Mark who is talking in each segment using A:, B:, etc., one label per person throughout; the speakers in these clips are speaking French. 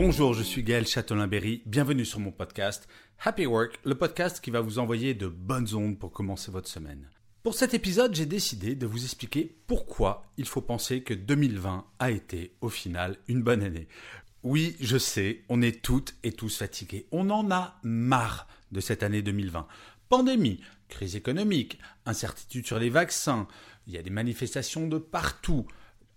A: Bonjour, je suis Gaël Châtelain-Berry. Bienvenue sur mon podcast Happy Work, le podcast qui va vous envoyer de bonnes ondes pour commencer votre semaine. Pour cet épisode, j'ai décidé de vous expliquer pourquoi il faut penser que 2020 a été au final une bonne année. Oui, je sais, on est toutes et tous fatigués. On en a marre de cette année 2020. Pandémie, crise économique, incertitude sur les vaccins, il y a des manifestations de partout.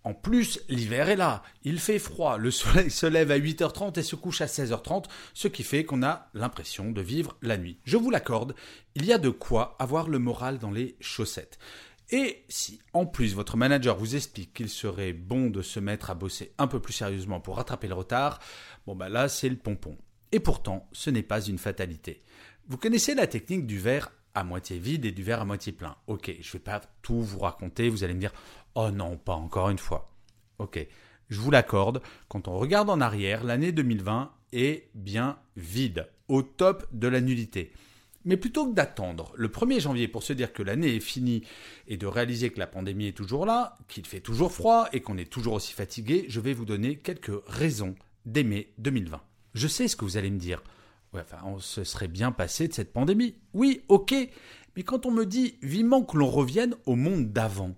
A: En plus, l'hiver est là, il fait froid, le soleil se lève à 8h30 et se couche à 16h30, ce qui fait qu'on a l'impression de vivre la nuit. Je vous l'accorde, il y a de quoi avoir le moral dans les chaussettes. Et si en plus votre manager vous explique qu'il serait bon de se mettre à bosser un peu plus sérieusement pour rattraper le retard, bon bah là c'est le pompon. Et pourtant, ce n'est pas une fatalité. Vous connaissez la technique du verre à moitié vide et du verre à moitié plein. Ok, je ne vais pas tout vous raconter, vous allez me dire Oh non, pas encore une fois. Ok, je vous l'accorde, quand on regarde en arrière, l'année 2020 est bien vide, au top de la nullité. Mais plutôt que d'attendre le 1er janvier pour se dire que l'année est finie et de réaliser que la pandémie est toujours là, qu'il fait toujours froid et qu'on est toujours aussi fatigué, je vais vous donner quelques raisons d'aimer 2020. Je sais ce que vous allez me dire. Enfin, on se serait bien passé de cette pandémie. Oui, ok. Mais quand on me dit vivement que l'on revienne au monde d'avant,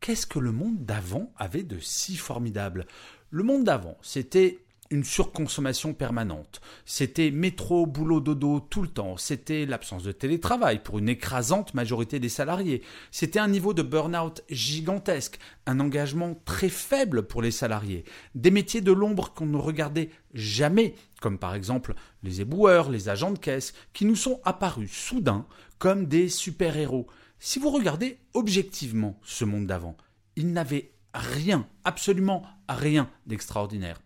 A: qu'est-ce que le monde d'avant avait de si formidable? Le monde d'avant, c'était une surconsommation permanente. C'était métro, boulot, dodo tout le temps. C'était l'absence de télétravail pour une écrasante majorité des salariés. C'était un niveau de burn-out gigantesque, un engagement très faible pour les salariés. Des métiers de l'ombre qu'on ne regardait jamais, comme par exemple les éboueurs, les agents de caisse, qui nous sont apparus soudain comme des super-héros. Si vous regardez objectivement ce monde d'avant, il n'avait rien, absolument rien d'extraordinaire.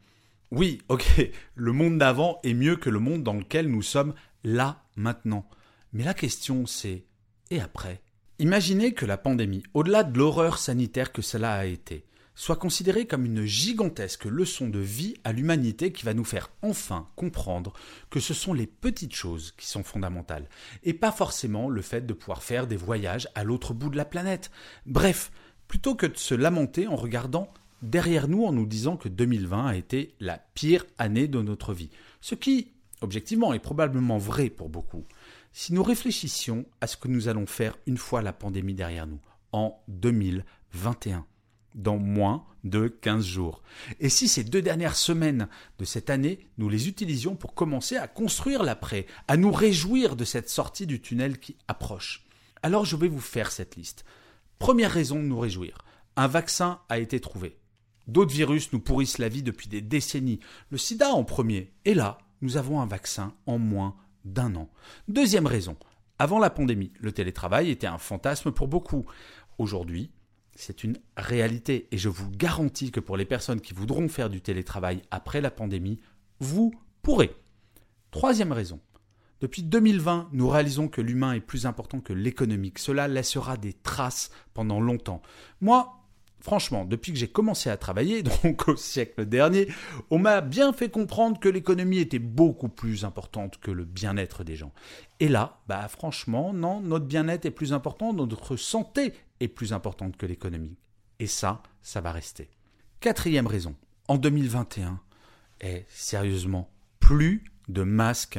A: Oui, ok, le monde d'avant est mieux que le monde dans lequel nous sommes là maintenant. Mais la question c'est et après? Imaginez que la pandémie, au-delà de l'horreur sanitaire que cela a été, soit considérée comme une gigantesque leçon de vie à l'humanité qui va nous faire enfin comprendre que ce sont les petites choses qui sont fondamentales, et pas forcément le fait de pouvoir faire des voyages à l'autre bout de la planète. Bref, plutôt que de se lamenter en regardant derrière nous en nous disant que 2020 a été la pire année de notre vie. Ce qui, objectivement, est probablement vrai pour beaucoup. Si nous réfléchissions à ce que nous allons faire une fois la pandémie derrière nous, en 2021, dans moins de 15 jours. Et si ces deux dernières semaines de cette année, nous les utilisions pour commencer à construire l'après, à nous réjouir de cette sortie du tunnel qui approche? Alors je vais vous faire cette liste. Première raison de nous réjouir. Un vaccin a été trouvé. D'autres virus nous pourrissent la vie depuis des décennies. Le sida en premier. Et là, nous avons un vaccin en moins d'un an. Deuxième raison. Avant la pandémie, le télétravail était un fantasme pour beaucoup. Aujourd'hui, c'est une réalité. Et je vous garantis que pour les personnes qui voudront faire du télétravail après la pandémie, vous pourrez. Troisième raison. Depuis 2020, nous réalisons que l'humain est plus important que l'économique. Cela laissera des traces pendant longtemps. Moi, Franchement, depuis que j'ai commencé à travailler, donc au siècle dernier, on m'a bien fait comprendre que l'économie était beaucoup plus importante que le bien-être des gens. Et là, bah franchement, non, notre bien-être est plus important, notre santé est plus importante que l'économie. Et ça, ça va rester. Quatrième raison, en 2021, est sérieusement plus de masques.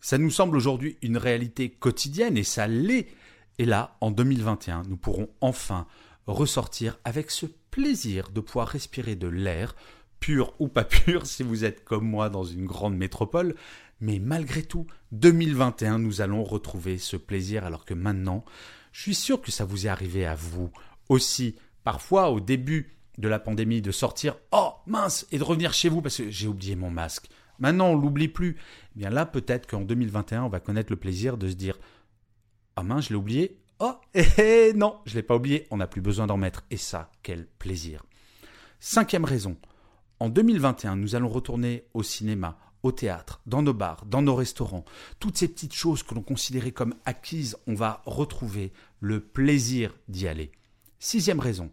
A: Ça nous semble aujourd'hui une réalité quotidienne et ça l'est. Et là, en 2021, nous pourrons enfin ressortir avec ce plaisir de pouvoir respirer de l'air, pur ou pas pur si vous êtes comme moi dans une grande métropole, mais malgré tout, 2021, nous allons retrouver ce plaisir alors que maintenant, je suis sûr que ça vous est arrivé à vous aussi, parfois au début de la pandémie, de sortir oh mince et de revenir chez vous parce que j'ai oublié mon masque. Maintenant, on l'oublie plus. Eh bien là, peut-être qu'en 2021, on va connaître le plaisir de se dire Ah mince, je l'ai oublié. Oh, eh, eh, non, je l'ai pas oublié, on n'a plus besoin d'en mettre. Et ça, quel plaisir. Cinquième raison. En 2021, nous allons retourner au cinéma, au théâtre, dans nos bars, dans nos restaurants. Toutes ces petites choses que l'on considérait comme acquises, on va retrouver le plaisir d'y aller. Sixième raison.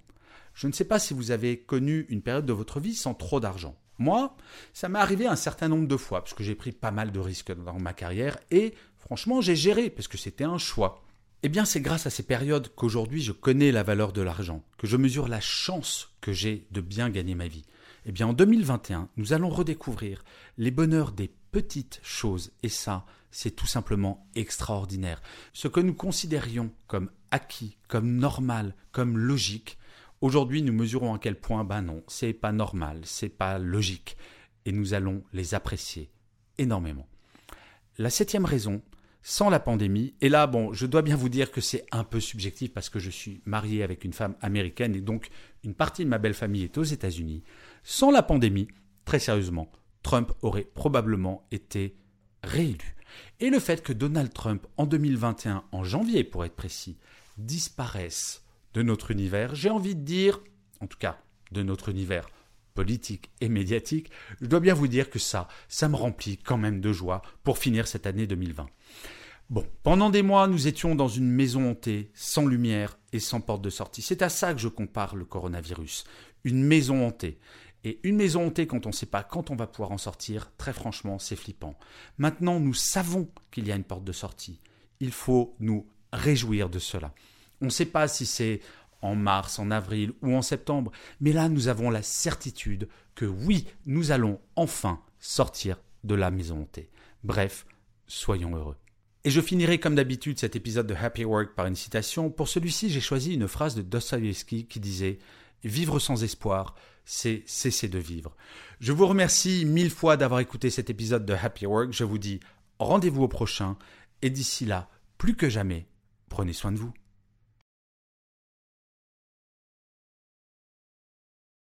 A: Je ne sais pas si vous avez connu une période de votre vie sans trop d'argent. Moi, ça m'est arrivé un certain nombre de fois, parce que j'ai pris pas mal de risques dans ma carrière, et franchement, j'ai géré, parce que c'était un choix. Eh bien, c'est grâce à ces périodes qu'aujourd'hui je connais la valeur de l'argent, que je mesure la chance que j'ai de bien gagner ma vie. Eh bien, en 2021, nous allons redécouvrir les bonheurs des petites choses, et ça, c'est tout simplement extraordinaire. Ce que nous considérions comme acquis, comme normal, comme logique, aujourd'hui nous mesurons à quel point, ben non, c'est pas normal, c'est pas logique, et nous allons les apprécier énormément. La septième raison, sans la pandémie. Et là, bon, je dois bien vous dire que c'est un peu subjectif parce que je suis marié avec une femme américaine et donc une partie de ma belle famille est aux États-Unis. Sans la pandémie, très sérieusement, Trump aurait probablement été réélu. Et le fait que Donald Trump, en 2021, en janvier pour être précis, disparaisse de notre univers, j'ai envie de dire, en tout cas de notre univers politique et médiatique, je dois bien vous dire que ça, ça me remplit quand même de joie pour finir cette année 2020. Bon, pendant des mois, nous étions dans une maison hantée, sans lumière et sans porte de sortie. C'est à ça que je compare le coronavirus. Une maison hantée. Et une maison hantée, quand on ne sait pas quand on va pouvoir en sortir, très franchement, c'est flippant. Maintenant, nous savons qu'il y a une porte de sortie. Il faut nous réjouir de cela. On ne sait pas si c'est en mars, en avril ou en septembre, mais là, nous avons la certitude que oui, nous allons enfin sortir de la maison hantée. Bref, soyons heureux. Et je finirai comme d'habitude cet épisode de Happy Work par une citation. Pour celui-ci, j'ai choisi une phrase de Dostoevsky qui disait Vivre sans espoir, c'est cesser de vivre. Je vous remercie mille fois d'avoir écouté cet épisode de Happy Work. Je vous dis rendez-vous au prochain. Et d'ici là, plus que jamais, prenez soin de vous.